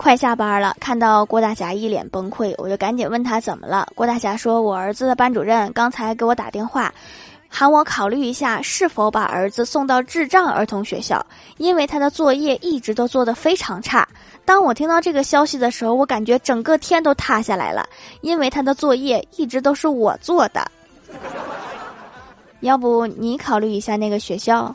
快下班了看到郭大侠一脸崩溃我就赶紧问他怎么了。郭大侠说我儿子的班主任刚才给我打电话喊我考虑一下是否把儿子送到智障儿童学校。因为他的作业一直都做得非常差当我听到这个消息的时候我感觉整个天都塌下来了。因为他的作业一直都是我做的。要不你考虑一下那个学校？